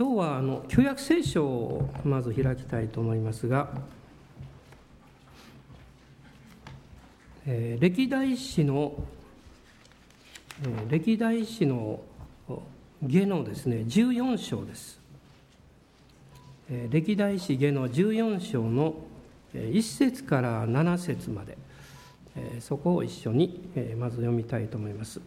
今日はあの旧約聖書をまず開きたいと思いますが、えー、歴代史の、えー、歴代史の下のですね14章です、えー、歴代史下の14章の1節から7節まで、えー、そこを一緒に、えー、まず読みたいと思います。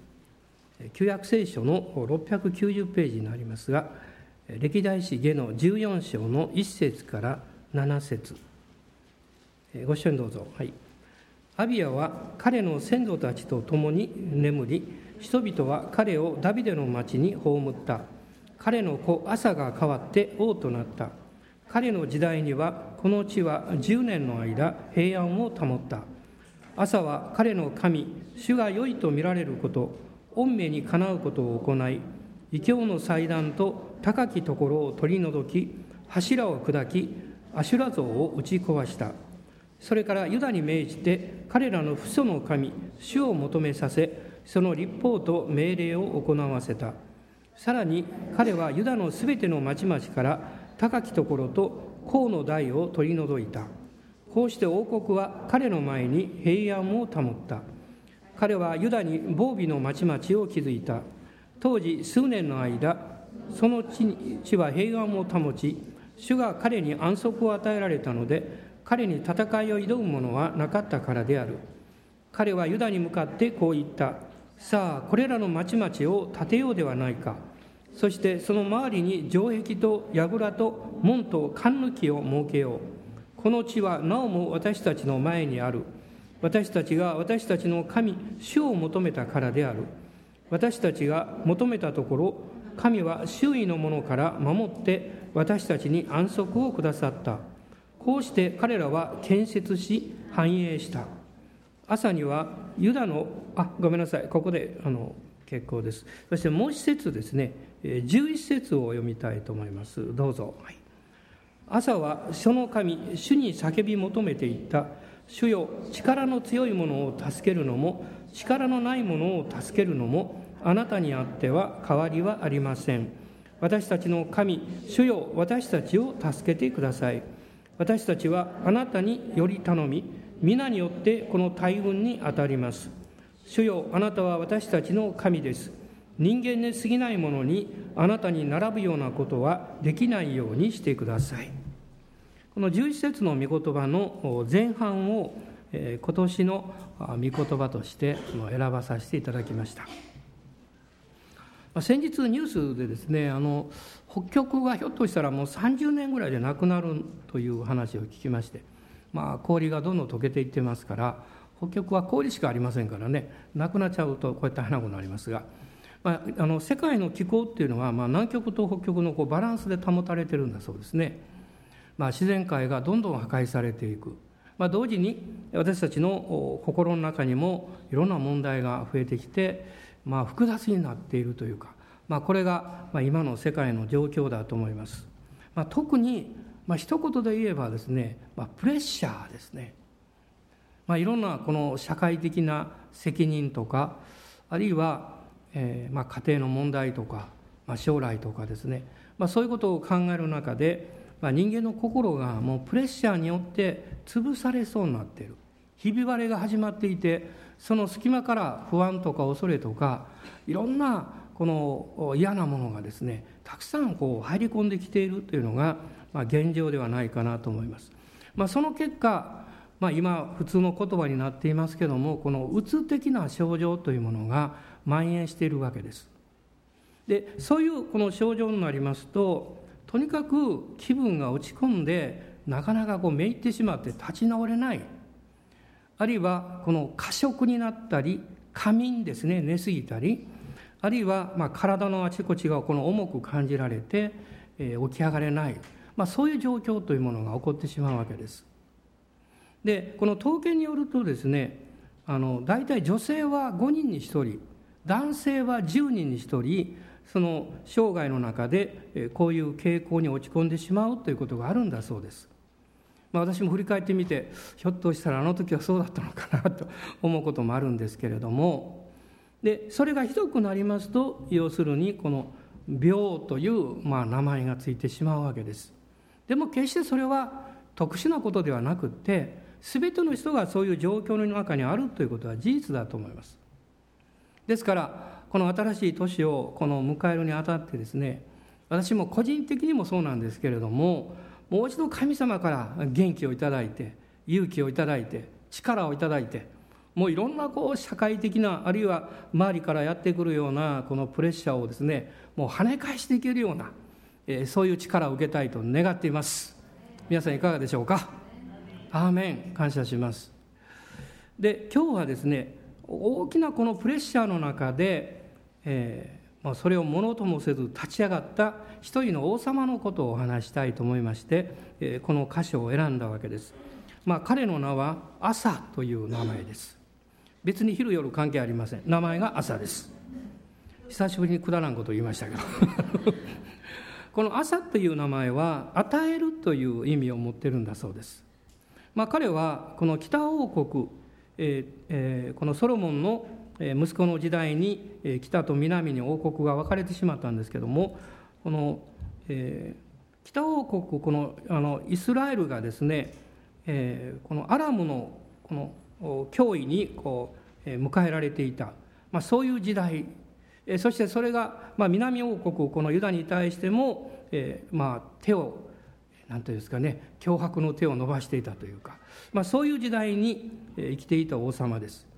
旧約聖書の690ページになりますが歴代史下の14章の1節から7節ご一緒にどうぞ。はい、アビアは彼の先祖たちと共に眠り、人々は彼をダビデの町に葬った。彼の子アサが変わって王となった。彼の時代にはこの地は10年の間平安を保った。朝は彼の神、主が良いと見られること、御命にかなうことを行い、異教の祭壇と高きところを取り除き柱を砕きアシュラ像を打ち壊した。それからユダに命じて彼らの父祖の神主を求めさせその立法と命令を行わせた。さらに彼はユダのすべての町々から高きところと甲の台を取り除いた。こうして王国は彼の前に平安を保った。彼はユダに防備の町々を築いた。当時数年の間その地に地は平安を保ち主が彼に安息を与えられたので彼に戦いを挑む者はなかったからである。彼はユダに向かってこう言った。さあこれらの町々を建てようではないか。そしてその周りに城壁と櫓と門と勘抜きを設けよう。この地はなおも私たちの前にある。私たちが私たちの神主を求めたからである。私たちが求めたところ神は周囲のものから守って私たちに安息をくださった。こうして彼らは建設し繁栄した。朝にはユダのあごめんなさい。ここであの結構です。そしてもう一節ですね。11節を読みたいと思います。どうぞ、はい、朝はその神主に叫び求めていった。主よ力の強いものを助けるのも力のないものを助けるのもあなたにあっては変わりはありません。私たちの神主よ私たちを助けてください。私たちはあなたにより頼み皆によってこの大運に当たります。主よあなたは私たちの神です。人間に過ぎないものにあなたに並ぶようなことはできないようにしてください。この11節の御言葉の前半を今年の御言葉として選ばさせていただきました。先日ニュースでですねあの北極がひょっとしたらもう30年ぐらいでなくなるという話を聞きまして、まあ、氷がどんどん溶けていってますから北極は氷しかありませんからねなくなっちゃうとこうやって花子になりますが、まあ、あの世界の気候っていうのは、まあ、南極と北極のこうバランスで保たれてるんだそうですね、まあ、自然界がどんどん破壊されていく、まあ、同時に私たちの心の中にもいろんな問題が増えてきてまあ、複雑になっているというか、まあ、これが今の世界の状況だと思います。まあ、特に、まあ一言で言えばですね、まあ、プレッシャーですね。まあ、いろんなこの社会的な責任とかあるいは、えー、まあ家庭の問題とか、まあ、将来とかですね、まあ、そういうことを考える中で、まあ、人間の心がもうプレッシャーによって潰されそうになっているひび割れが始まっていてその隙間から不安とか恐れとかいろんなこの嫌なものがですねたくさんこう入り込んできているというのが、まあ、現状ではないかなと思います。まあ、その結果、まあ、今普通の言葉になっていますけどもこのうつ的な症状というものが蔓延しているわけです。でそういうこの症状になりますととにかく気分が落ち込んでなかなかこうめいってしまって立ち直れない。あるいはこの過食になったり仮眠ですね寝すぎたり。あるいはま体のあちこちがこの重く感じられて、え起き上がれない、まあ、そういう状況というものが起こってしまうわけです。でこの統計によるとですねあの大体女性は5人に1人男性は10人に1人その生涯の中でこういう傾向に落ち込んでしまうということがあるんだそうです。まあ、私も振り返ってみてひょっとしたらあの時はそうだったのかなと思うこともあるんですけれども。でそれがひどくなりますと要するにこの病という、まあ、名前がついてしまうわけです。でも決してそれは特殊なことではなくって全ての人がそういう状況の中にあるということは事実だと思います。ですからこの新しい年をこの迎えるにあたってですね私も個人的にもそうなんですけれどももう一度神様から元気をいただいて勇気をいただいて力をいただいてもういろんなこう社会的なあるいは周りからやってくるようなこのプレッシャーをですねもう跳ね返していけるような、えー、そういう力を受けたいと願っています。皆さんいかがでしょうか？アーメン。感謝します。で今日はですね大きなこのプレッシャーの中で、えーまあ、それをものともせず立ち上がった一人の王様のことをお話したいと思いまして、えー、この箇所を選んだわけです、まあ、彼の名は朝という名前です。別に昼夜関係ありません。名前が朝です。久しぶりにくだらんこと言いましたけど。この朝という名前は与えるという意味を持ってるんだそうです、まあ、彼はこの北王国、えーえー、このソロモンの息子の時代に北と南に王国が分かれてしまったんですけどもこの、えー、北王国このあのイスラエルがですね、えー、このアラムのこの脅威にこう迎えられていた、まあ、そういう時代。そしてそれが、まあ、南王国このユダに対しても、えー、まあ、手を何ていうんですかね脅迫の手を伸ばしていたというか、まあ、そういう時代に生きていた王様です。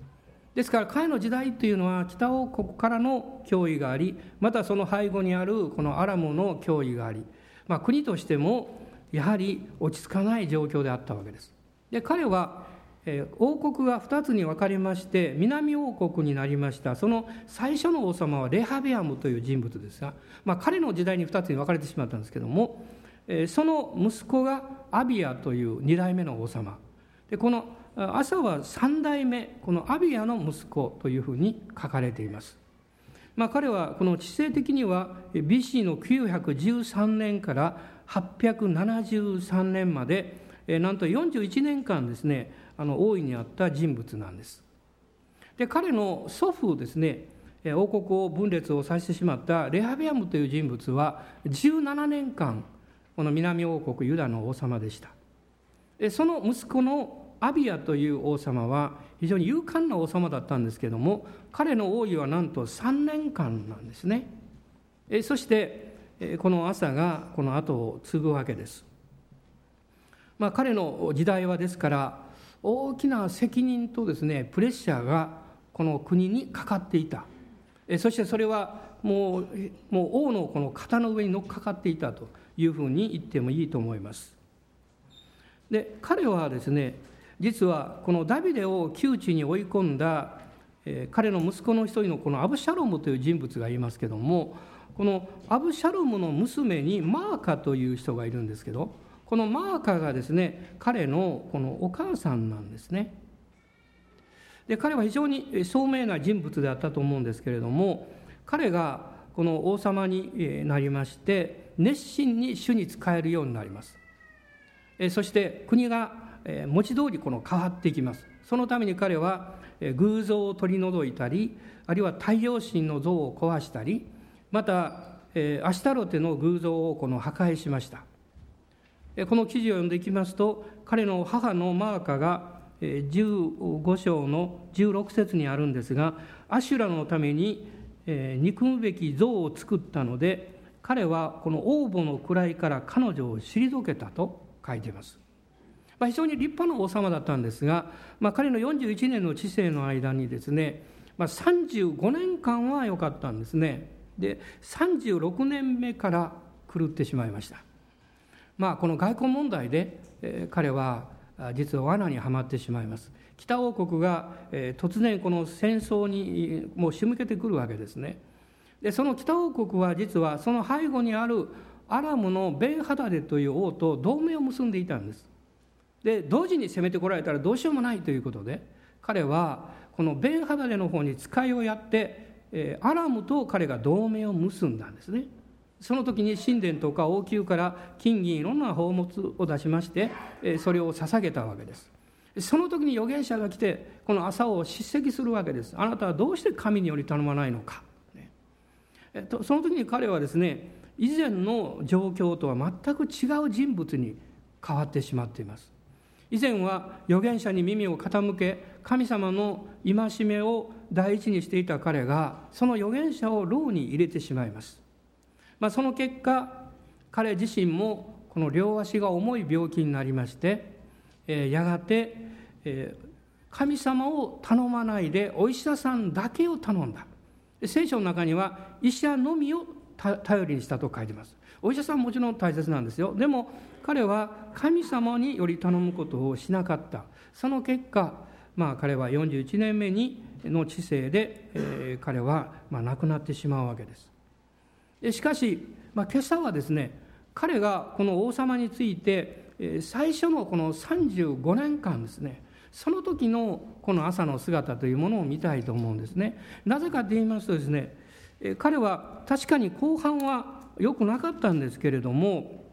ですから彼の時代というのは北王国からの脅威がありまたその背後にあるこのアラムの脅威があり、まあ、国としてもやはり落ち着かない状況であったわけです。で彼は王国が2つに分かりまして南王国になりました。その最初の王様はレハベアムという人物ですが、まあ、彼の時代に2つに分かれてしまったんですけどもその息子がアビアという2代目の王様。でこの朝は3代目このアビアの息子というふうに書かれています、まあ、彼はこの地政的には BC の913年から873年までなんと41年間ですねあの大いにあった人物なんです。で彼の祖父ですね王国を分裂をさせてしまったレハベアムという人物は17年間この南王国ユダの王様でしたその息子のアビアという王様は非常に勇敢な王様だったんですけれども彼の王位はなんと3年間なんですね。えそしてこの朝がこの後を継ぐわけです。まあ彼の時代はですから大きな責任とですねプレッシャーがこの国にかかっていた。えそしてそれはもうもう王のこの肩の上に乗っかかっていたというふうに言ってもいいと思います。で彼はですね実はこのダビデを窮地に追い込んだ、えー、彼の息子の一人のこのアブシャロムという人物がいますけどもこのアブシャロムの娘にマーカという人がいるんですけどこのマーカがですね彼のこのお母さんなんですね。で彼は非常に聡明な人物であったと思うんですけれども彼がこの王様になりまして熱心に主に仕えるようになります。そして国が文字通りこの変わっていきますそのために彼は偶像を取り除いたりあるいは太陽神の像を壊したりまたアシタロテの偶像をこの破壊しましたこの記事を読んでいきますと彼の母のマーカが15章の16節にあるんですがアシュラのために憎むべき像を作ったので彼はこの王母の位から彼女を退けたと書いています。まあ、非常に立派な王様だったんですが、まあ、彼の41年の治世の間にですね、まあ、35年間は良かったんですね。で36年目から狂ってしまいました。まあ、この外交問題で、えー、彼は実は罠にはまってしまいます。北王国が、えー、突然この戦争にもう仕向けてくるわけですね。でその北王国は実はその背後にあるアラムのベンハダデという王と同盟を結んでいたんです。で同時に攻めてこられたらどうしようもないということで彼はこのベンハダデの方に使いをやって、え、アラムと彼が同盟を結んだんですね。その時に神殿とか王宮から金銀いろんな宝物を出しましてそれを捧げたわけです。その時に預言者が来てこの朝を叱責するわけです。あなたはどうして神により頼まないのか。とその時に彼はですね以前の状況とは全く違う人物に変わってしまっています。以前は預言者に耳を傾け神様の戒めを第一にしていた彼がその預言者を牢に入れてしまいます、まあ、その結果彼自身もこの両足が重い病気になりまして、えー、やがて、えー、神様を頼まないでお医者さんだけを頼んだ。聖書の中には医者のみを頼りにしたと書いてます。お医者さんもちろん大切なんですよ。でも彼は神様により頼むことをしなかったその結果まあ彼は41年目にの知性で、えー、彼はまあ亡くなってしまうわけですでしかし、まあ、今朝はですね彼がこの王様について最初のこの35年間ですねその時のこの朝の姿というものを見たいと思うんですね。なぜかと言いますとですね彼は確かに後半は良くなかったんですけれども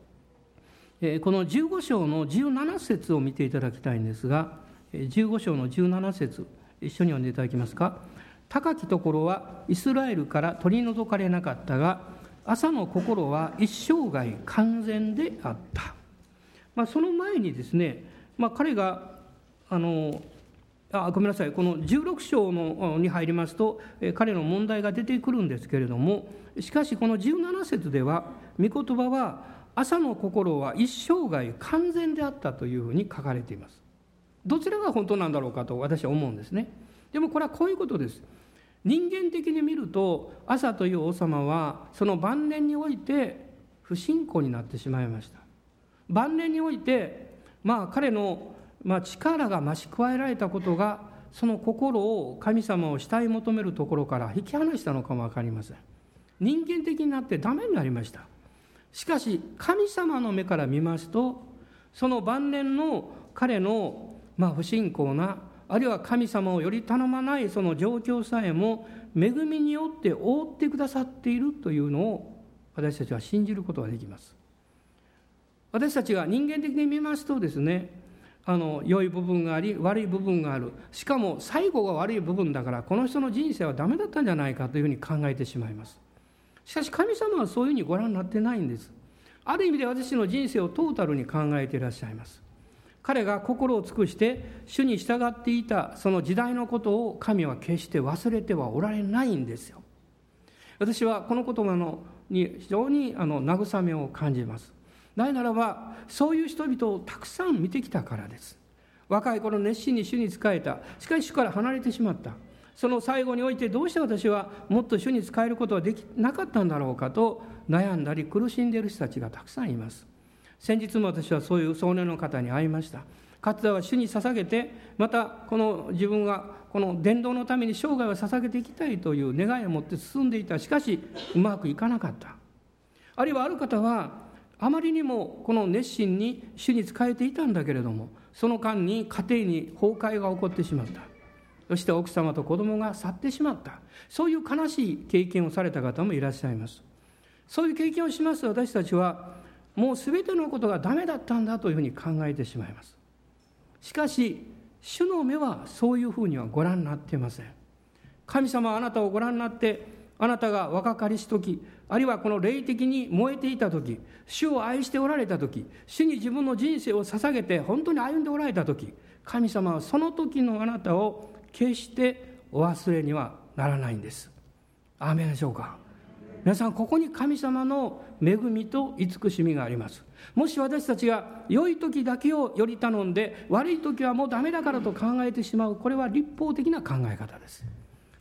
この15章の17節を見ていただきたいんですが15章の17節一緒に読んでいただけますか？高きところはイスラエルから取り除かれなかったが朝の心は一生涯完全であった、まあ、その前にですね、まあ、彼があのあごめんなさいこの16章のに入りますと彼の問題が出てくるんですけれどもしかしこの17節では御言葉は朝の心は一生涯完全であったというふうに書かれています。どちらが本当なんだろうかと私は思うんですね。でもこれはこういうことです。人間的に見ると朝という王様はその晩年において不信仰になってしまいました。晩年においてまあ彼のまあ、力が増し加えられたことがその心を神様を慕い求めるところから引き離したのかも分かりません。人間的になってダメになりました。しかし神様の目から見ますとその晩年の彼のまあ不信仰なあるいは神様をより頼まないその状況さえも恵みによって覆ってくださっているというのを私たちは信じることができます。私たちが人間的に見ますとですねあの良い部分があり悪い部分がある。しかも最後が悪い部分だからこの人の人生はダメだったんじゃないかというふうに考えてしまいます。しかし神様はそういうふうにご覧になってないんです。ある意味で私の人生をトータルに考えていらっしゃいます。彼が心を尽くして主に従っていたその時代のことを神は決して忘れてはおられないんですよ。私はこの言葉のに非常にあの慰めを感じます。なぜならばそういう人々をたくさん見てきたからです。若い頃熱心に主に仕えた。しかし主から離れてしまった。その最後においてどうして私はもっと主に仕えることはできなかったんだろうかと悩んだり苦しんでいる人たちがたくさんいます。先日も私はそういう少年の方に会いました。かつては主に捧げてまたこの自分がこの伝道のために生涯を捧げていきたいという願いを持って進んでいた。しかしうまくいかなかった。あるいはある方はあまりにもこの熱心に主に仕えていたんだけれどもその間に家庭に崩壊が起こってしまった。そして奥様と子供が去ってしまった。そういう悲しい経験をされた方もいらっしゃいます。そういう経験をしますと私たちはもう全てのことがダメだったんだというふうに考えてしまいます。しかし主の目はそういうふうにはご覧になっていません。神様はあなたをご覧になってあなたが若かりし時あるいはこの霊的に燃えていた時主を愛しておられた時主に自分の人生を捧げて本当に歩んでおられた時神様はその時のあなたを決してお忘れにはならないんです。アーメンでしょうか。皆さんここに神様の恵みと慈しみがあります。もし私たちが良い時だけをより頼んで悪い時はもうダメだからと考えてしまうこれは立法的な考え方です。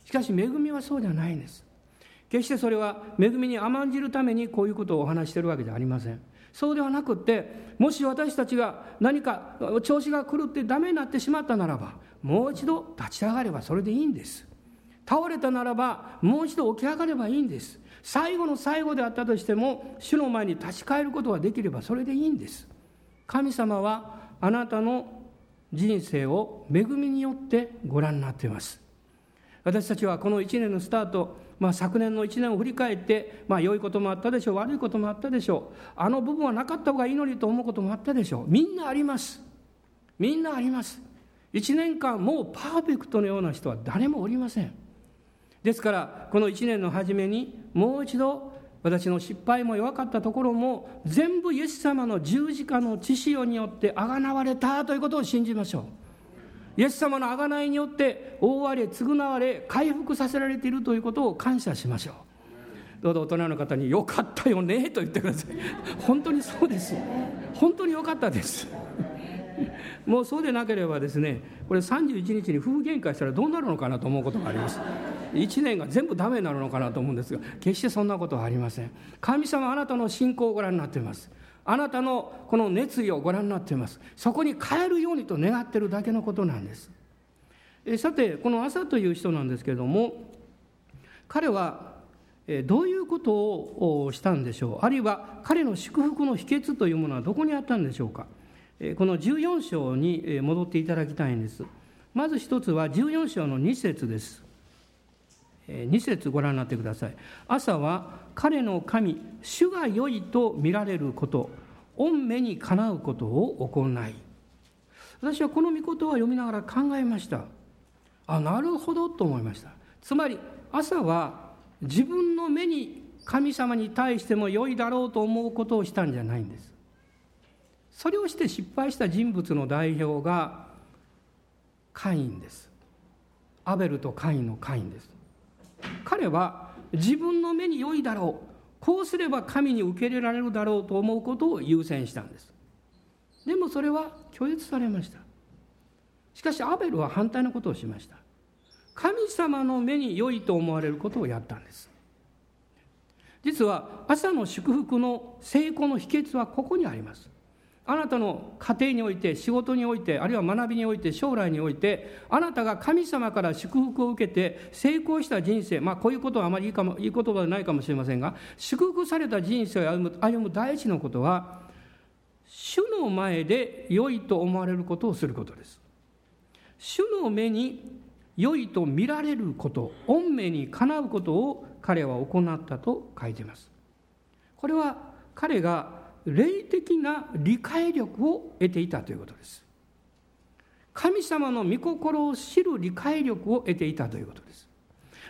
しかし恵みはそうじゃないんです。決してそれは恵みに甘んじるためにこういうことをお話しているわけじゃありません。そうではなくってもし私たちが何か調子が狂ってダメになってしまったならばもう一度立ち上がればそれでいいんです。倒れたならばもう一度起き上がればいいんです。最後の最後であったとしても主の前に立ち返ることができればそれでいいんです。神様はあなたの人生を恵みによってご覧になっています。私たちはこの1年のスタートまあ、昨年の1年を振り返って、まあ、良いこともあったでしょう悪いこともあったでしょうあの部分はなかった方がいいのにと思うこともあったでしょう。みんなあります。みんなあります。1年間もうパーフェクトのような人は誰もおりません。ですからこの1年の初めにもう一度私の失敗も弱かったところも全部イエス様の十字架の血潮によってあがなわれたということを信じましょう。イエス様のあがないによって覆われ償われ回復させられているということを感謝しましょう。どうぞ大人の方に「よかったよね」と言ってください。本当にそうです。本当によかったです。もうそうでなければですねこれ31日に夫婦喧嘩したらどうなるのかなと思うことがあります。1年が全部ダメになるのかなと思うんですが決してそんなことはありません。神様あなたの信仰をご覧になっています。あなたのこの熱意をご覧になっています。そこに変えるようにと願ってるだけのことなんです。さてこの朝という人なんですけれども彼はどういうことをしたんでしょう？あるいは彼の祝福の秘訣というものはどこにあったんでしょうか？この14章に戻っていただきたいんです。まず一つは14章の2節です。2節ご覧になってください。朝は彼の神主が良いと見られること御目にかなうことを行い。私はこの御言葉を読みながら考えました。あなるほどと思いました。つまり朝は自分の目に神様に対しても良いだろうと思うことをしたんじゃないんです。それをして失敗した人物の代表がカインですアベルとカインのカインです。彼は自分の目に良いだろうこうすれば神に受け入れられるだろうと思うことを優先したんです。でもそれは拒絶されました。しかしアベルは反対のことをしました。神様の目に良いと思われることをやったんです。実は朝の祝福の成功の秘訣はここにあります。あなたの家庭において仕事においてあるいは学びにおいて将来においてあなたが神様から祝福を受けて成功した人生まあこういうことはあまりいいかもいい言葉ではないかもしれませんが祝福された人生を歩む歩む第一のことは主の前で良いと思われることをすることです。主の目に良いと見られること御目にかなうことを彼は行ったと書いています。これは彼が霊的な理解力を得ていたということです。神様の御心を知る理解力を得ていたということです。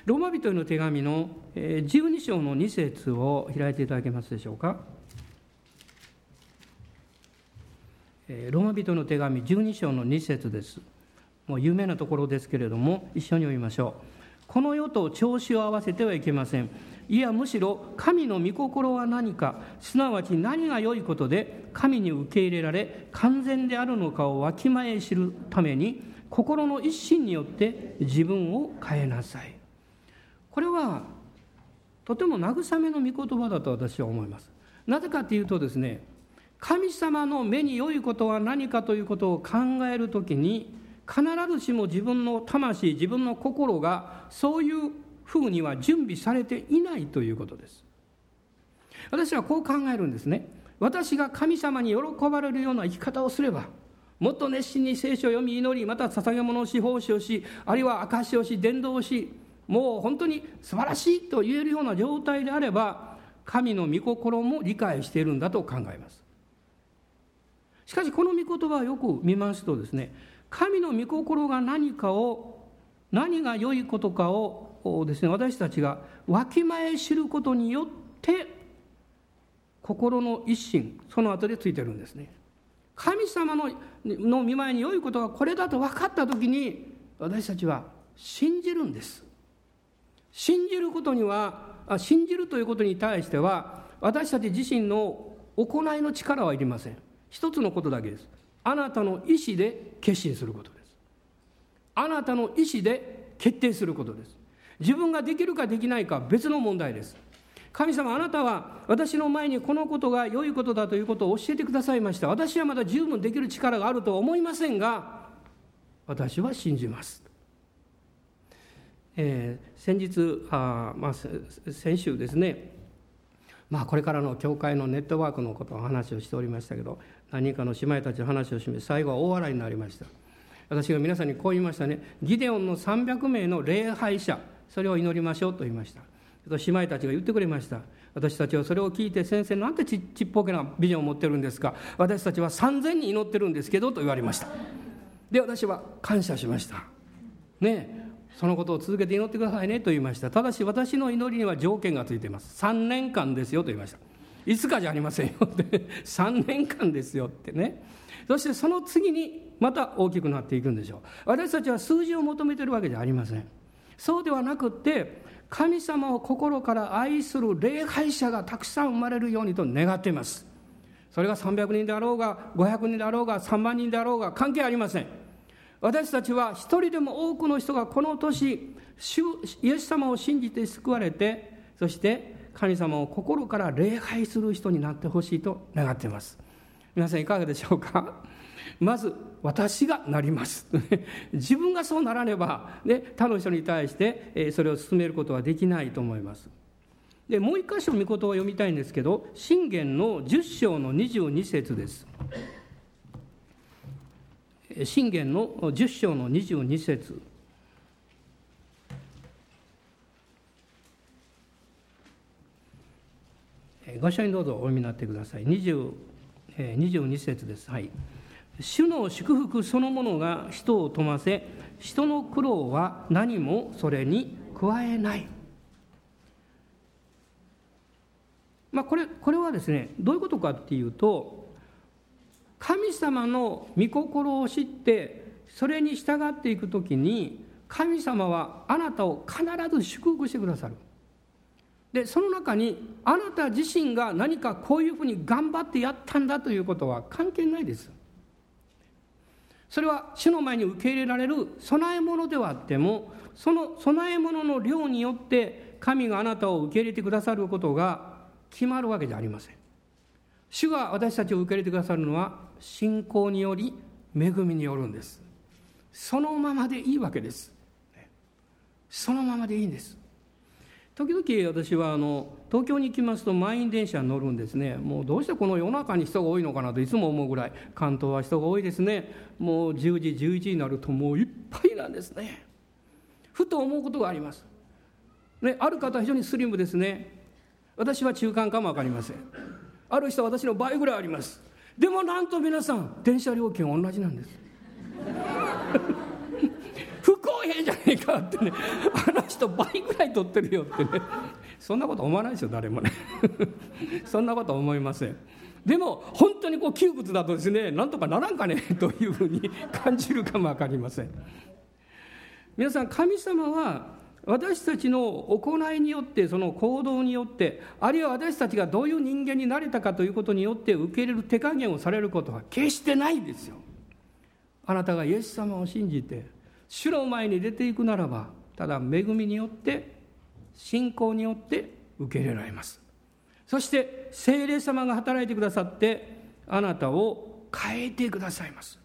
ローマ人への手紙の12章の2節を開いていただけますでしょうか。ローマ人の手紙12章の2節です。もう有名なところですけれども一緒に読みましょう。この世と調子を合わせてはいけません。いやむしろ神の御心は何かすなわち何が良いことで神に受け入れられ完全であるのかをわきまえ知るために心の一心によって自分を変えなさい。これはとても慰めの御言葉だと私は思います。なぜかというとですね神様の目に良いことは何かということを考えるときに必ずしも自分の魂自分の心がそういうふうには準備されていないということです。私はこう考えるんですね。私が神様に喜ばれるような生き方をすればもっと熱心に聖書を読み祈りまた捧げ物をし奉仕をしあるいは証しをし伝道をしもう本当に素晴らしいと言えるような状態であれば神の御心も理解しているんだと考えます。しかしこの御言葉をよく見ますとですね神の御心が何かを何が良いことかをですね私たちがわきまえ知ることによって心の一心その後でついてるんですね。神様のの見舞いに良いことがこれだと分かった時に私たちは信じるんです。信じることには信じるということに対しては私たち自身の行いの力はいりません。一つのことだけです。あなたの意思で決心することです。あなたの意思で決定することです。自分ができるかできないか別の問題です。神様あなたは私の前にこのことが良いことだということを教えてくださいました。私はまだ十分できる力があるとは思いませんが私は信じます。えー、先日あ、まあ、先週ですね、まあ、これからの教会のネットワークのことを話をしておりましたけど何人かの姉妹たちの話をしめ最後は大笑いになりました。私が皆さんにこう言いましたね。ギデオンの300名の礼拝者。それを祈りましょうと言いました。姉妹たちが言ってくれました。私たちはそれを聞いて先生なんてちっぽけなビジョンを持ってるんですか。私たちは3000人祈ってるんですけどと言われました。で私は感謝しました。ねそのことを続けて祈ってくださいねと言いました。ただし私の祈りには条件がついています。3年間ですよと言いました。いつかじゃありませんよって。3年間ですよってね。そしてその次にまた大きくなっていくんでしょう。私たちは数字を求めてるわけじゃありません。そうではなくって神様を心から愛する礼拝者がたくさん生まれるようにと願っています。それが300人であろうが500人であろうが3万人であろうが関係ありません。私たちは一人でも多くの人がこの年イエス様を信じて救われてそして神様を心から礼拝する人になってほしいと願っています。皆さんいかがでしょうか？まず私がなります。自分がそうならねば、ね、他の人に対してそれを進めることはできないと思います。でもう一箇所御言葉を読みたいんですけど信玄の10章の22節です。信玄の10章の22節。ご一緒にどうぞお読みになってください。20 22節です。はい。主の祝福そのものが人を富ませ人の苦労は何もそれに加えない。まあこれこれはですねどういうことかっていうと神様の御心を知ってそれに従っていくときに神様はあなたを必ず祝福してくださる。でその中にあなた自身が何かこういうふうに頑張ってやったんだということは関係ないです。それは主の前に受け入れられる供え物ではあってもその供え物の量によって神があなたを受け入れてくださることが決まるわけじゃありません。主が私たちを受け入れてくださるのは信仰により恵みによるんです。そのままでいいわけです。そのままでいいんです。時々私はあの東京に行きますと満員電車に乗るんですね。もうどうしてこの夜中に人が多いのかなといつも思うぐらい関東は人が多いですね。もう10時11時になるともういっぱいなんですね。ふと思うことがあります、ある方は非常にスリムですね。私は中間かも分かりません。ある人は私の倍ぐらいあります。でもなんと皆さん電車料金は同じなんです。不公平じゃねえかってねあの人倍ぐらい取ってるよってね。そんなこと思わないですよ誰もね。そんなこと思いません。でも本当にこう窮屈だとですねなんとかならんかね というふうに感じるかも分かりません。皆さん神様は私たちの行いによってその行動によってあるいは私たちがどういう人間になれたかということによって受け入れる手加減をされることは決してないんですよ。あなたがイエス様を信じて主の前に出ていくならばただ恵みによって信仰によって受け入れられます。そして聖霊様が働いてくださってあなたを変えてくださいます。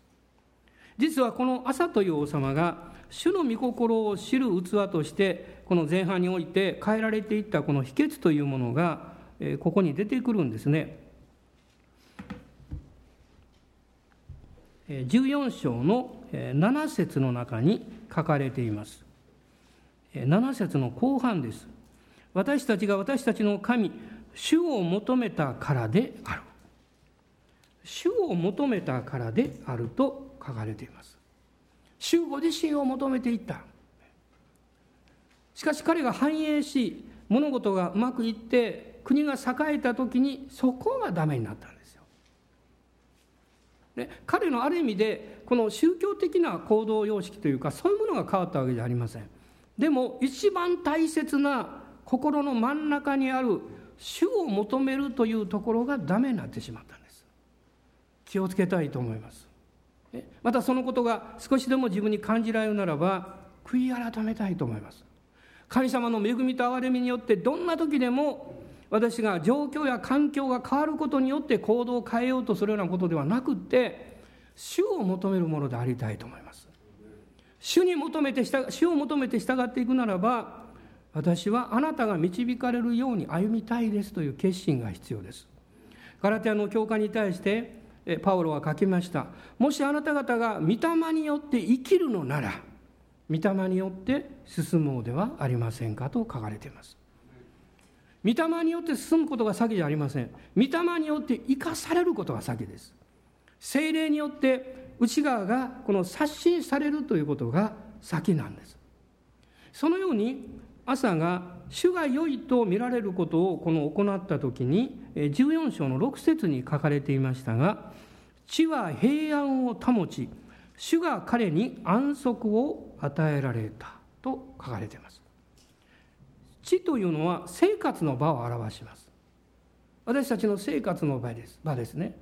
実はこの朝という王様が主の御心を知る器としてこの前半において変えられていったこの秘訣というものがここに出てくるんですね。14章の7節の中に書かれています。7節の後半です。私たちが私たちの神主を求めたからである主を求めたからであると書かれています。主ご自身を求めていった。しかし彼が繁栄し物事がうまくいって国が栄えた時にそこがダメになったんですよで彼のある意味でこの宗教的な行動様式というかそういうものが変わったわけじゃありません。でも一番大切な心の真ん中にある主を求めるというところがダメになってしまったんです。気をつけたいと思います。またそのことが少しでも自分に感じられるならば悔い改めたいと思います。神様の恵みと憐れみによってどんな時でも私が状況や環境が変わることによって行動を変えようとするようなことではなくって主を求めるものでありたいと思います。主に求めて主を求めて従っていくならば私はあなたが導かれるように歩みたいですという決心が必要です。ガラテアの教会に対してパウロは書きました。もしあなた方が御霊によって生きるのなら御霊によって進もうではありませんかと書かれています。御霊によって進むことが先じゃありません。御霊によって生かされることが先です。精霊によって内側がこの刷新されるということが先なんです。そのように朝が主が良いと見られることをこの行った時に14章の6節に書かれていましたが地は平安を保ち主が彼に安息を与えられたと書かれています。地というのは生活の場を表します。私たちの生活の場です。場ですね。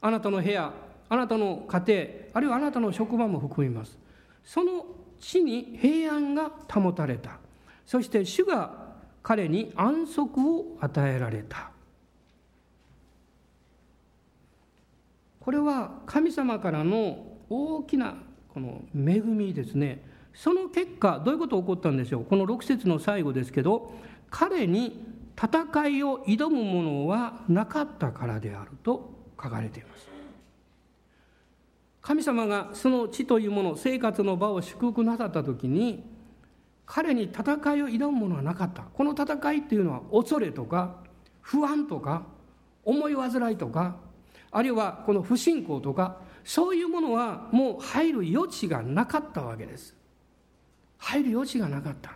あなたの部屋あなたの家庭あるいはあなたの職場も含みます。その地に平安が保たれた。そして主が彼に安息を与えられた。これは神様からの大きなこの恵みですね。その結果どういうことが起こったんでしょう？この6節の最後ですけど彼に戦いを挑むものはなかったからであると書かれています。神様がその地というもの生活の場を祝福なさった時に彼に戦いを挑むものはなかった。この戦いっていうのは恐れとか不安とか思い煩いとかあるいはこの不信仰とかそういうものはもう入る余地がなかったわけです。入る余地がなかった。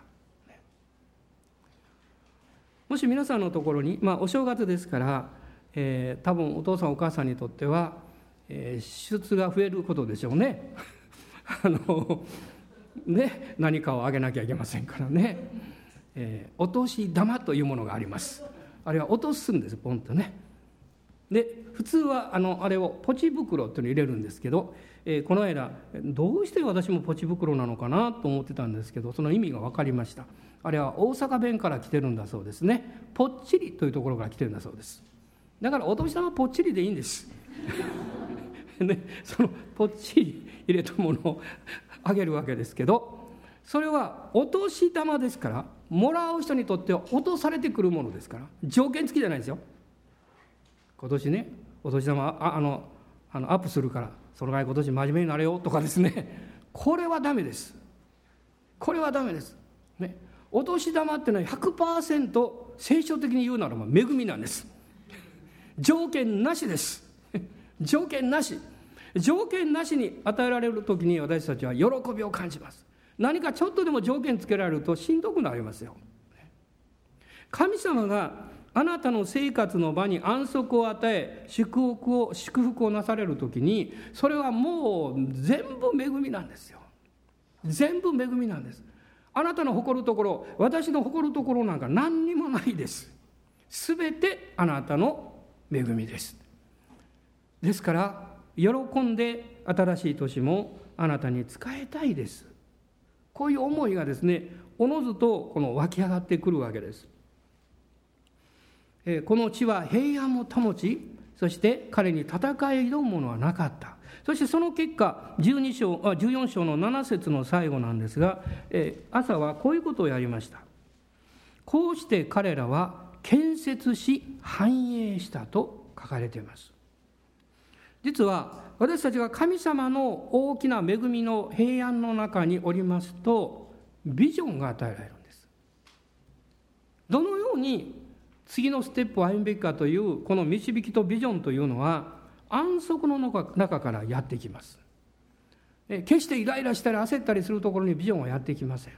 もし皆さんのところに、まあ、お正月ですから、えー、多分お父さんお母さんにとっては、えー、支出が増えることでしょうね。あのね何かをあげなきゃいけませんからね、えー、お年玉というものがあります。あれは落とすんですポンとね。で普通はあのあれをポチ袋っていうのを入れるんですけど、え、この間どうして私もポチ袋なのかなと思ってたんですけどその意味が分かりました。あれは大阪弁から来てるんだそうですね。ぽっちりというところから来てるんだそうです。だからお年玉ぽっちりでいいんです。ね、そのぽっちり入れたものを あげるわけですけどそれはお年玉ですからもらう人にとっては落とされてくるものですから条件付きじゃないですよ。今年ねお年玉ああのあのアップするからそのぐらい今年真面目になれよとかですね。これはダメです。これはダメです、ね、お年玉っていうのは100%聖書的に言うならば恵みなんです。条件なしです。条件なし。条件なしに与えられる時に私たちは喜びを感じます。何かちょっとでも条件つけられるとしんどくなりますよ。神様があなたの生活の場に安息を与え祝福を祝福をなされる時にそれはもう全部恵みなんですよ。全部恵みなんです。あなたの誇るところ私の誇るところなんか何にもないです。全てあなたの恵みです。ですから喜んで新しい年もあなたに仕えたいです。こういう思いがですねおのずとこの湧き上がってくるわけです。この地は平安を保ちそして彼に戦い挑むものはなかった。そしてその結果12章あ14章の7節の最後なんですが朝はこういうことをやりました。こうして彼らは建設し繁栄したと書かれています。実は私たちが神様の大きな恵みの平安の中におりますとビジョンが与えられるんです。どのように次のステップを歩むべきかというこの導きとビジョンというのは安息の中からやってきます。決してイライラしたり焦ったりするところにビジョンはやってきません。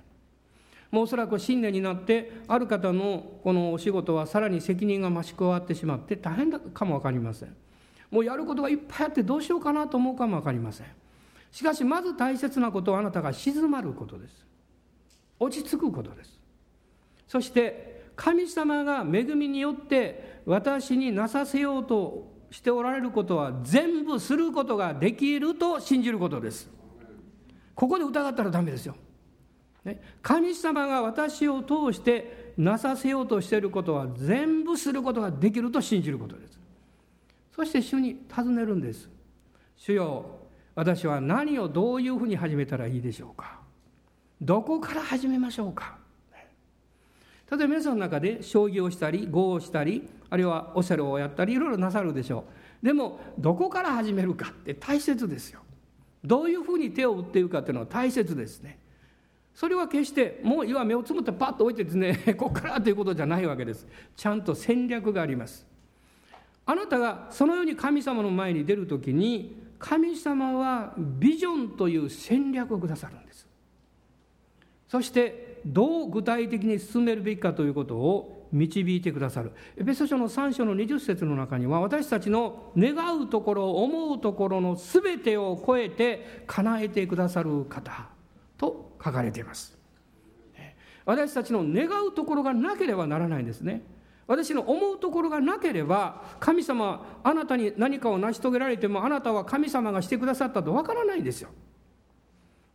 もうおそらく新年になってある方のこのお仕事はさらに責任が増し加わってしまって大変かも分かりません。もうやることがいっぱいあってどうしようかなと思うかも分かりません。しかしまず大切なことはあなたが静まることです。落ち着くことです。そして神様が恵みによって私になさせようとしておられることは全部することができると信じることです。ここで疑ったらダメですよ、ね、神様が私を通してなさせようとしていることは全部することができると信じることです。そして主に尋ねるんです。主よ私は何をどういうふうに始めたらいいでしょうか。どこから始めましょうか。例えば皆さんの中で将棋をしたり碁をしたりあるいはオセロをやったりいろいろなさるでしょう。でもどこから始めるかって大切ですよ。どういうふうに手を打っていくかっていうのは大切ですね。それは決してもう今目をつむってパッと置いてですね ここからということじゃないわけです。ちゃんと戦略があります。あなたがそのように神様の前に出る時に神様はビジョンという戦略をくださるんです。そしてどう具体的に進めるべきかということを導いてくださる。エペソ書の3章の20節の中には私たちの願うところ思うところの全てを超えて叶えてくださる方と書かれています。私たちの願うところがなければならないんですね。私の思うところがなければ神様あなたに何かを成し遂げられてもあなたは神様がしてくださったとわからないんですよ。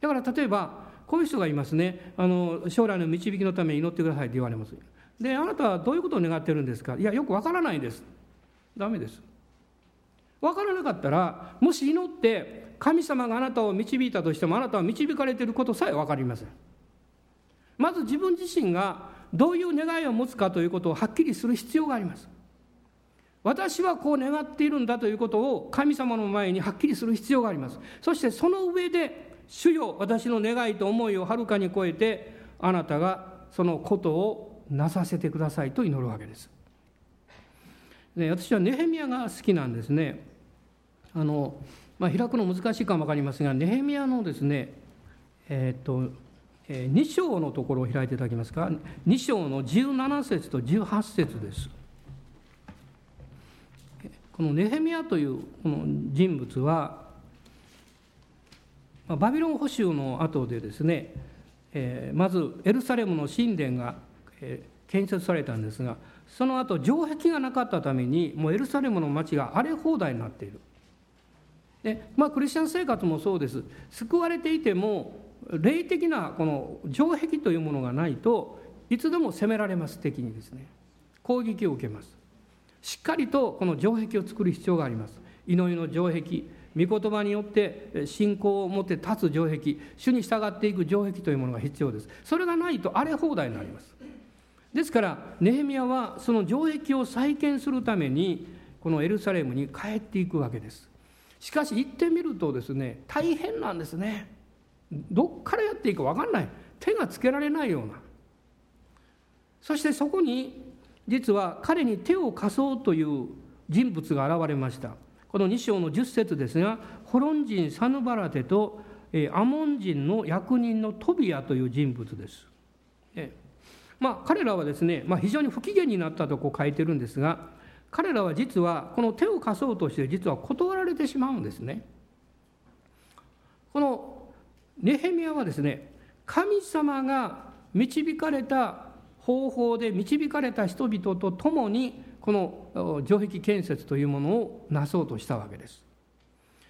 だから例えばこういう人がいますね。あの将来の導きのために祈ってくださいって言われます。であなたはどういうことを願ってるんですか？いやよくわからないです。ダメです。わからなかったらもし祈って神様があなたを導いたとしてもあなたは導かれていることさえ分かりません。まず自分自身がどういう願いを持つかということをはっきりする必要があります。私はこう願っているんだということを神様の前にはっきりする必要があります。そしてその上で主よ私の願いと思いをはるかに超えてあなたがそのことをなさせてくださいと祈るわけです。で私はネヘミヤが好きなんですね。あのまあ、開くの難しいかも分かりますがネヘミヤのですねえっ、と2章のところを開いていただけますか？2章の17節と18節ですこのネヘミヤというこの人物はバビロン捕囚の後でですねまずエルサレムの神殿が建設されたんですがその後城壁がなかったためにもうエルサレムの町が荒れ放題になっている。でまあクリスチャン生活もそうです。救われていても霊的なこの城壁というものがないといつでも攻められます敵にですね。攻撃を受けます。しっかりとこの城壁を作る必要があります。祈りの城壁御言葉によって信仰を持って立つ城壁主に従っていく城壁というものが必要です。それがないと荒れ放題になります。ですからネヘミヤはその城壁を再建するためにこのエルサレムに帰っていくわけです。しかし行ってみるとですね大変なんですね。どっからやっていいか分かんない。手がつけられないような。そしてそこに実は彼に手を貸そうという人物が現れました。この2章の10節ですがホロン人サヌバラテとアモン人の役人のトビアという人物です。まあ、彼らはですね、まあ、非常に不機嫌になったとこう書いてるんですが彼らは実はこの手を貸そうとして実は断られてしまうんですね。このネヘミヤはですね神様が導かれた方法で導かれた人々と共にこの城壁建設というものをなそうとしたわけです。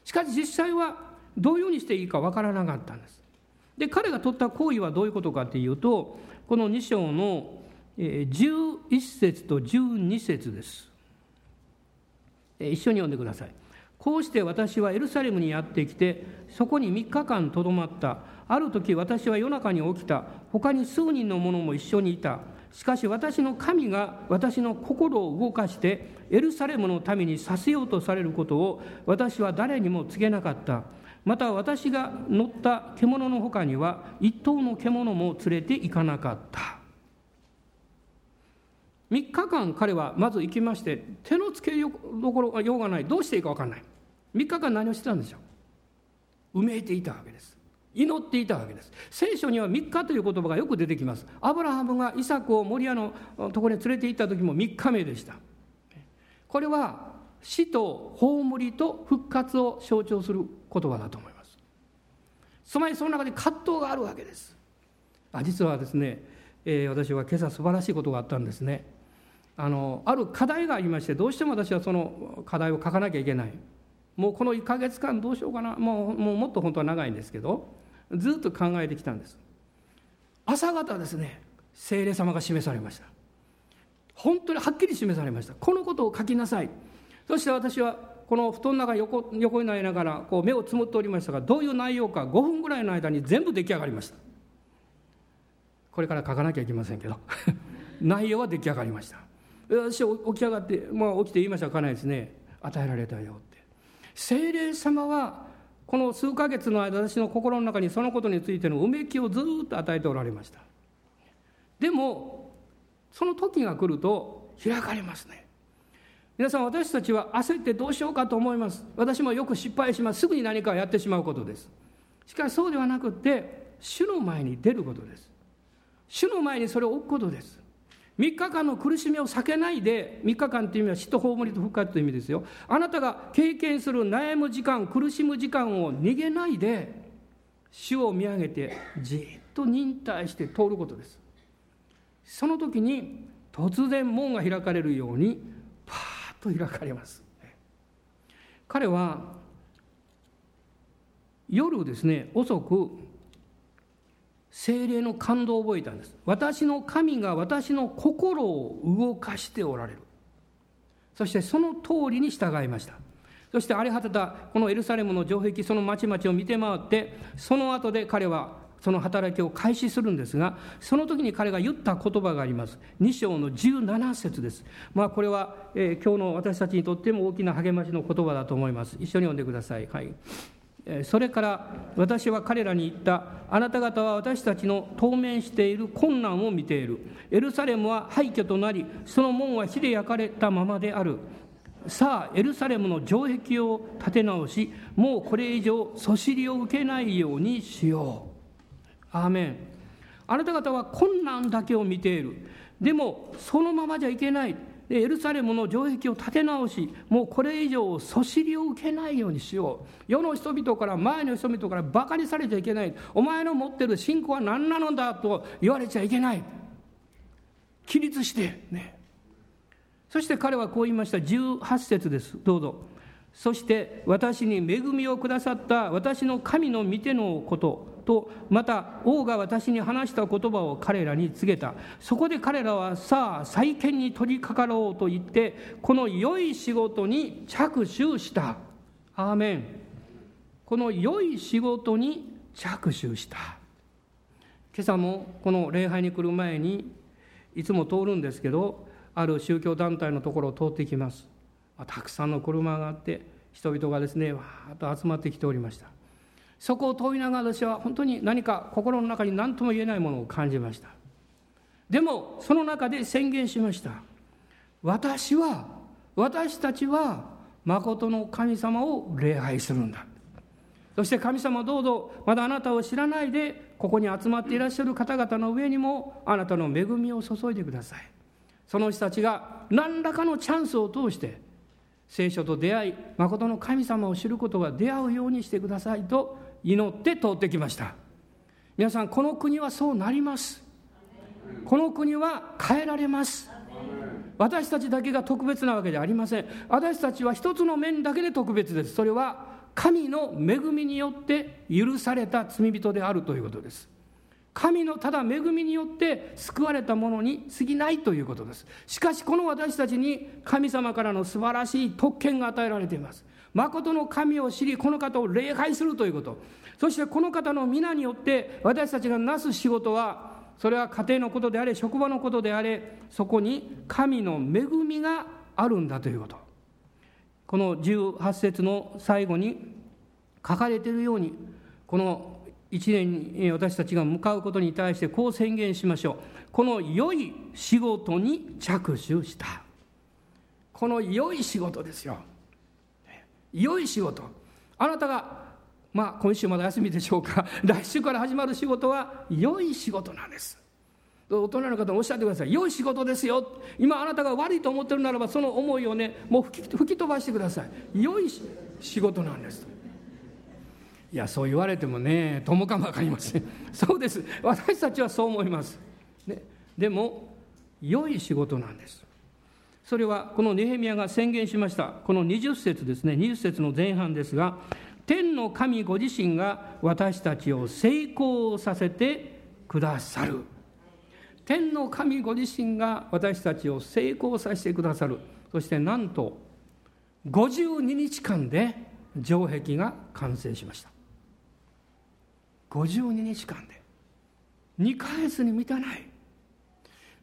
しかし実際はどういうふうにしていいかわからなかったんです。で彼が取った行為はどういうことかというとこの2章の11節と12節です。一緒に読んでください。こうして私はエルサレムにやってきてそこに3日間とどまったある時私は夜中に起きた他に数人の者も一緒にいたしかし私の神が私の心を動かしてエルサレムのためにさせようとされることを私は誰にも告げなかった。また私が乗った獣の他には一頭の獣も連れて行かなかった。3日間彼はまず行きまして手のつけどころがようがない。どうしていいか分かんない。3日間何をしてたんでしょう。うめていたわけです。祈っていたわけです。聖書には3日という言葉がよく出てきます。アブラハムがイサクをモリアのところに連れて行った時も3日目でした。これは死と葬りと復活を象徴する言葉だと思います。つまりその中で葛藤があるわけです。あ実はですね、えー、私は今朝素晴らしいことがあったんですね。あのある課題がありましてどうしても私はその課題を書かなきゃいけない。もうこの1ヶ月間どうしようかな。もうもうもっと本当は長いんですけどずっと考えてきたんです。朝方ですね聖霊様が示されました。本当にはっきり示されました。このことを書きなさい。そして私はこの布団の中横横になりながらこう目をつむっておりましたがどういう内容か5分ぐらいの間に全部出来上がりました。これから書かなきゃいけませんけど。内容は出来上がりました。私起き上がって、まあ、起きて言いましたかないですね。与えられたよって。精霊様はこの数ヶ月の間私の心の中にそのことについてのうめきをずっと与えておられました。でもその時が来ると開かれますね。皆さん私たちは焦ってどうしようかと思います。私もよく失敗します。すぐに何かをやってしまうことです。しかしそうではなくて主の前に出ることです。主の前にそれを置くことです。3日間の苦しみを避けないで3日間という意味は死と葬りと復活という意味ですよ。あなたが経験する悩む時間苦しむ時間を逃げないで主を見上げてじっと忍耐して通ることです。その時に突然門が開かれるようにパーッと開かれます。彼は夜ですね遅く精霊の感動を覚えたんです。私の神が私の心を動かしておられる。そしてその通りに従いました。そして荒れ果てたこのエルサレムの城壁その町々を見て回ってその後で彼はその働きを開始するんですがその時に彼が言った言葉があります。2章の17節です。まあこれは、えー、今日の私たちにとっても大きな励ましの言葉だと思います。一緒に読んでください。はい。それから私は彼らに言った。あなた方は私たちの当面している困難を見ている。エルサレムは廃墟となり、その門は火で焼かれたままである。さあ、エルサレムの城壁を建て直し、もうこれ以上、そしりを受けないようにしよう。アーメン。あなた方は困難だけを見ている。でも、そのままじゃいけない。でエルサレムの城壁を建て直しもうこれ以上そしりを受けないようにしよう。世の人々から前の人々からバカにされちゃいけない。お前の持ってる信仰は何なのだと言われちゃいけない。起立してね。そして彼はこう言いました。18節です。どうぞ。そして私に恵みをくださった私の神の見てのこと。とまた王が私に話した言葉を彼らに告げた。そこで彼らはさあ再建に取り掛かろうと言ってこの良い仕事に着手した。アーメン。この良い仕事に着手した。今朝もこの礼拝に来る前にいつも通るんですけどある宗教団体のところを通ってきます。たくさんの車があって人々がですねわーっと集まってきておりました。そこを通りながら私は本当に何か心の中に何とも言えないものを感じました。でもその中で宣言しました。私は私たちは誠の神様を礼拝するんだ。そして神様どうぞまだあなたを知らないでここに集まっていらっしゃる方々の上にもあなたの恵みを注いでください。その人たちが何らかのチャンスを通して聖書と出会い誠の神様を知ることが出会うようにしてくださいと祈って通ってきました。皆さんこの国はそうなります。この国は変えられます。私たちだけが特別なわけではありません。私たちは一つの面だけで特別です。それは神の恵みによって許された罪人であるということです。神のただ恵みによって救われたものに過ぎないということです。しかしこの私たちに神様からの素晴らしい特権が与えられています。誠の神を知りこの方を礼拝するということ。そしてこの方の皆によって私たちがなす仕事はそれは家庭のことであれ職場のことであれそこに神の恵みがあるんだということ。この18節の最後に書かれているようにこの一年に私たちが向かうことに対してこう宣言しましょう。この良い仕事に着手した。この良い仕事ですよ。良い仕事。あなたがまあ今週まだ休みでしょうか。来週から始まる仕事は良い仕事なんです。大人の方もおっしゃってください。良い仕事ですよ。今あなたが悪いと思ってるならばその思いをねもう吹き飛ばしてください。良い仕事なんです。いやそう言われてもねともかも分かりません。そうです。私たちはそう思います、ね、でも良い仕事なんです。それはこのネヘミヤが宣言しました。この20節ですね。20節の前半ですが天の神ご自身が私たちを成功させてくださる。天の神ご自身が私たちを成功させてくださる。そしてなんと52日間で城壁が完成しました。52日間で。2ヶ月に満たない。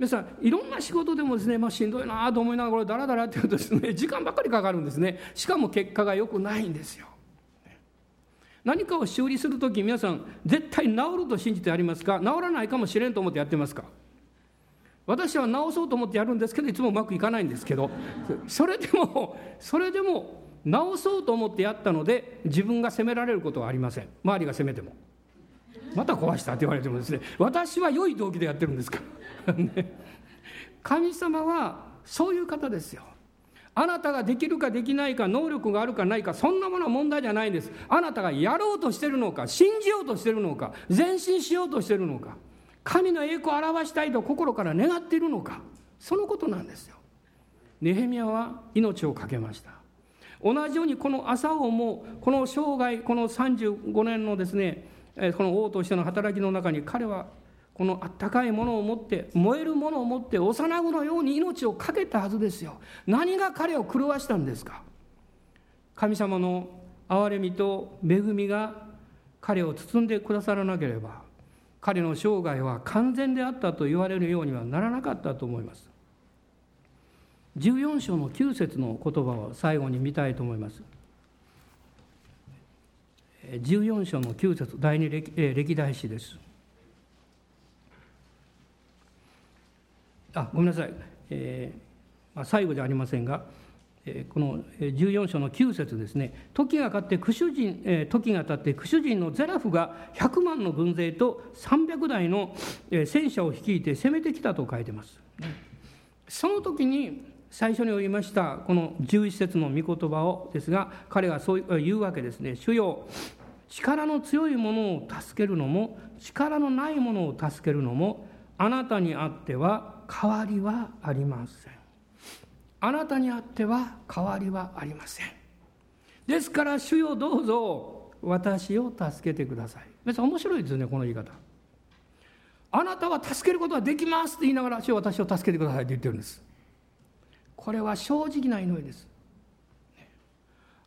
皆さんいろんな仕事でもですね、まあ、しんどいなと思いながらだらだらって言うとですね 時間ばっかりかかるんですね。しかも結果が良くないんですよ。何かを修理する時皆さん絶対治ると信じてやりますか？治らないかもしれんと思ってやってますか？私は治そうと思ってやるんですけどいつもうまくいかないんですけど。それでもそれでも治そうと思ってやったので自分が責められることはありません。周りが責めても。また壊したって言われてもですね私は良い動機でやってるんですか？ら 神様はそういう方ですよ。あなたができるかできないか能力があるかないかそんなものは問題じゃないんです。あなたがやろうとしてるのか信じようとしてるのか前進しようとしてるのか神の栄光を表したいと心から願っているのかそのことなんですよ。ネヘミヤは命を懸けました。同じようにこの朝をもこの生涯この35年のですねこの王としての働きの中に彼はこのあったかいものを持って燃えるものを持って幼子のように命を懸けたはずですよ。何が彼を狂わしたんですか？神様の憐れみと恵みが彼を包んでくださらなければ彼の生涯は完全であったと言われるようにはならなかったと思います。14章の9節の言葉を最後に見たいと思います。14章の9節第二歴歴代史です。あごめんなさい、えーまあ、最後じゃありませんが、えー、この14章の9節ですね。時が経ってクシュ人、えー、時が経ってクシュ人のゼラフが100万の軍勢と300台の戦車を率いて攻めてきたと書いてます。その時に最初に言いましたこの11節の御言葉をですが彼がそう言うわけですね。主よ力の強いものを助けるのも力のないものを助けるのもあなたにあっては変わりはありません。あなたにあっては変わりはありません。ですから主よどうぞ私を助けてください。別に面白いですねこの言い方。あなたは助けることができますって言いながら主よ私を助けてくださいって言ってるんです。これは正直な祈りです。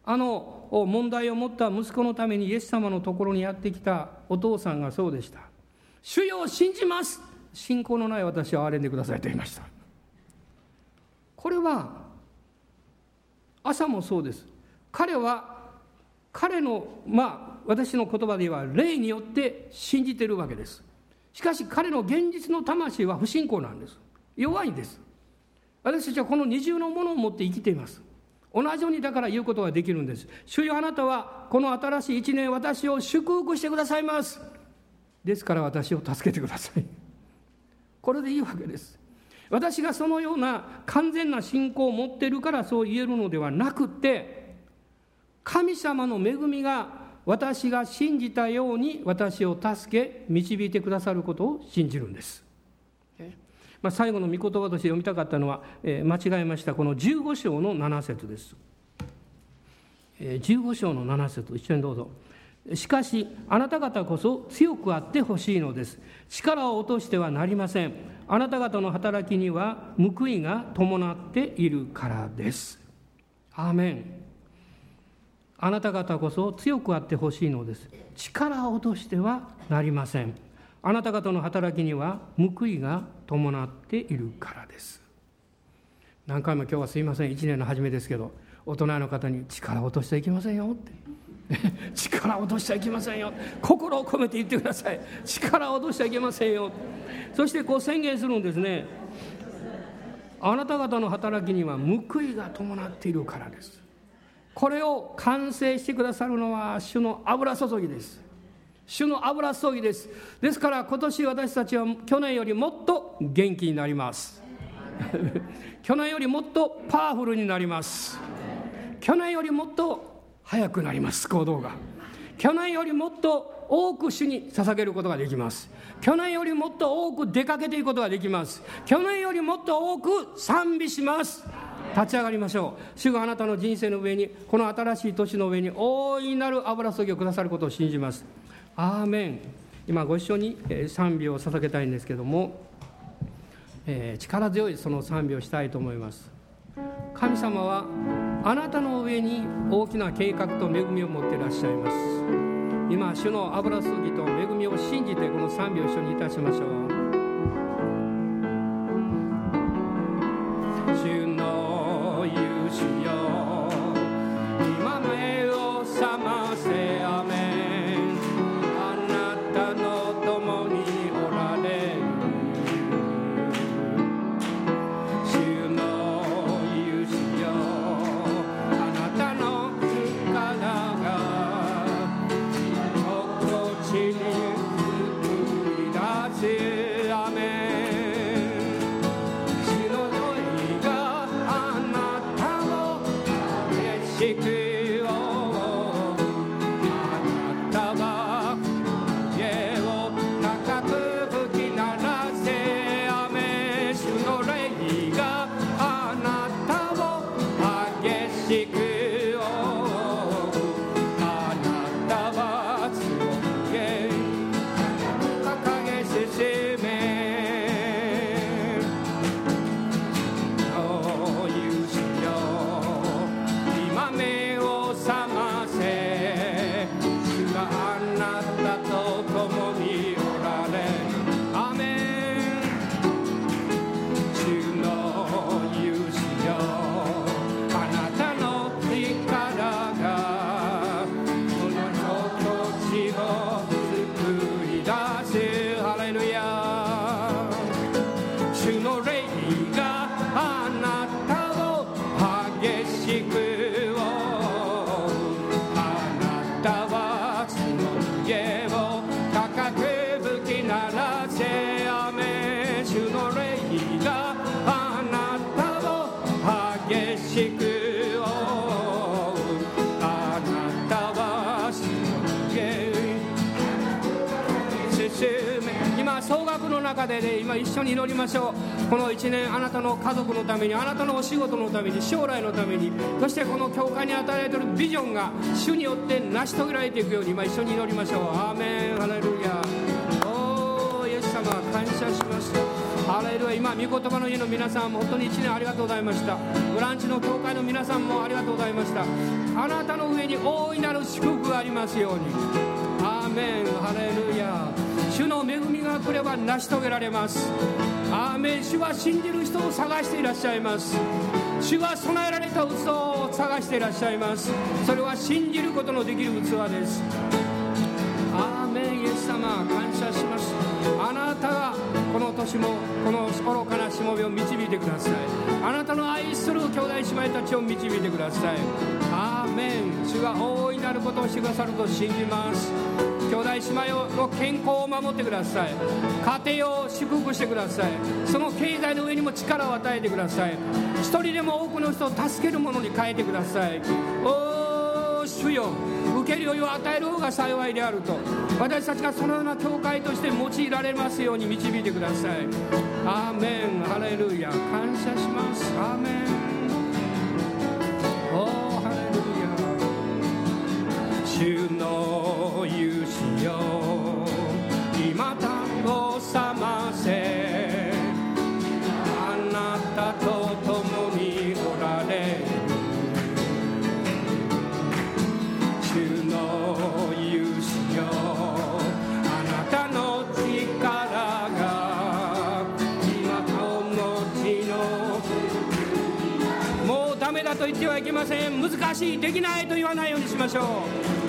あの問題を持った息子のためにイエス様のところにやってきたお父さんがそうでした「主よ信じます。信仰のない私を憐れんでください」と言いました。これは朝もそうです。彼は彼のまあ私の言葉で言えば霊によって信じてるわけです。しかし彼の現実の魂は不信仰なんです。弱いんです。私たちはこの二重のものを持って生きています。同じようにだから言うことができるんです。主よあなたはこの新しい一年私を祝福してくださいます。ですから私を助けてください。これでいいわけです。私がそのような完全な信仰を持っているからそう言えるのではなくて神様の恵みが私が信じたように私を助け導いてくださることを信じるんです。まあ、最後の御言葉として読みたかったのは、えー、間違えました。この15章の7節です、えー、15章の7節。一緒にどうぞ。しかしあなた方こそ強くあってほしいのです。力を落としてはなりません。あなた方の働きには報いが伴っているからです。アーメン。あなた方こそ強くあってほしいのです。力を落としてはなりません。あなた方の働きには報いが伴っているからです。何回も今日はすいません。1年の初めですけど大人の方に力を落としちゃいけませんよって。力を落としちゃいけませんよ。心を込めて言ってください。力を落としちゃいけませんよそしてこう宣言するんですね。あなた方の働きには報いが伴っているからです。これを完成してくださるのは主の油注ぎです。主の油注ぎです。ですから今年私たちは去年よりもっと元気になります。去年よりもっとパワフルになります。去年よりもっと早くなります行動が。去年よりもっと多く主に捧げることができます。去年よりもっと多く出かけていくことができます。去年よりもっと多く賛美します。立ち上がりましょう。主があなたの人生の上にこの新しい年の上に大いなる油注ぎをくださることを信じます。アーメン今ご一緒に賛美を捧げたいんですけども、えー、力強いその賛美をしたいと思います。神様はあなたの上に大きな計画と恵みを持っていらっしゃいます。今主の油すぎと恵みを信じてこの賛美を一緒にいたしましょう。take me めにあなたのお仕事のために将来のためにそしてこの教会に与えられているビジョンが主によって成し遂げられていくように今一緒に祈りましょう。アーメン。ハレルヤ。おおイエス様感謝しますハレルヤ。今御言葉の家の皆さんも本当に1年ありがとうございました。ブランチの教会の皆さんもありがとうございました。あなたの上に大いなる祝福がありますように。アーメン。ハレルヤ。主の恵みが来れば成し遂げられます。アーメン。主は信じる人を探していらっしゃいます。主は備えられた器を探していらっしゃいます。それは信じることのできる器です。アーメンイエス様感謝します。あなたがこの年もこの愚かなしもべを導いてください。あなたの愛する兄弟姉妹たちを導いてください。アーメン。主が大いなることをしてくださると信じます。兄弟姉妹の健康を守ってください。家庭を祝福してください。その経済の上にも力を与えてください。一人でも多くの人を助けるものに変えてください。おー主よ。受けるよりを与える方が幸いであると。私たちがそのような教会として用いられますように導いてください。アーメン。ハレルヤ。感謝します。アーメン。主の勇士よ今たを覚ませあなたと共におられる主の勇士よあなたの力が今とのちの。もうダメだと言ってはいけません。難しいできないと言わないようにしましょう。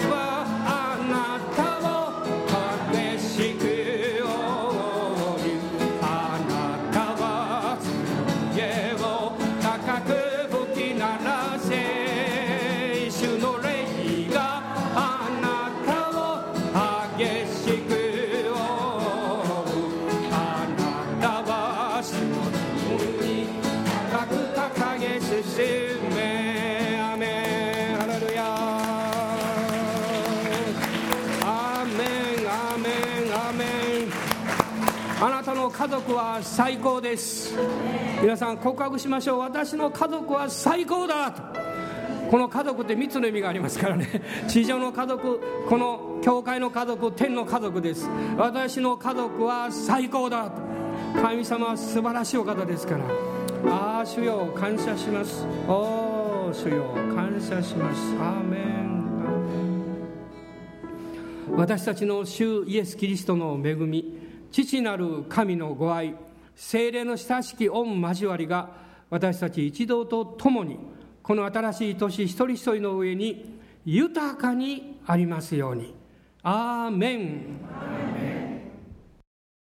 最高です。皆さん告白しましょう。私の家族は最高だと。この家族って3つの意味がありますからね。地上の家族この教会の家族天の家族です。私の家族は最高だと。神様は素晴らしいお方ですから。ああ主よ感謝します。おお主よ感謝します。アーメンアーメン。私たちの主イエス・キリストの恵み。父なる神のご愛精霊の親しき御交わりが私たち一同と共にこの新しい年一人一人の上に豊かにありますように。アーメン。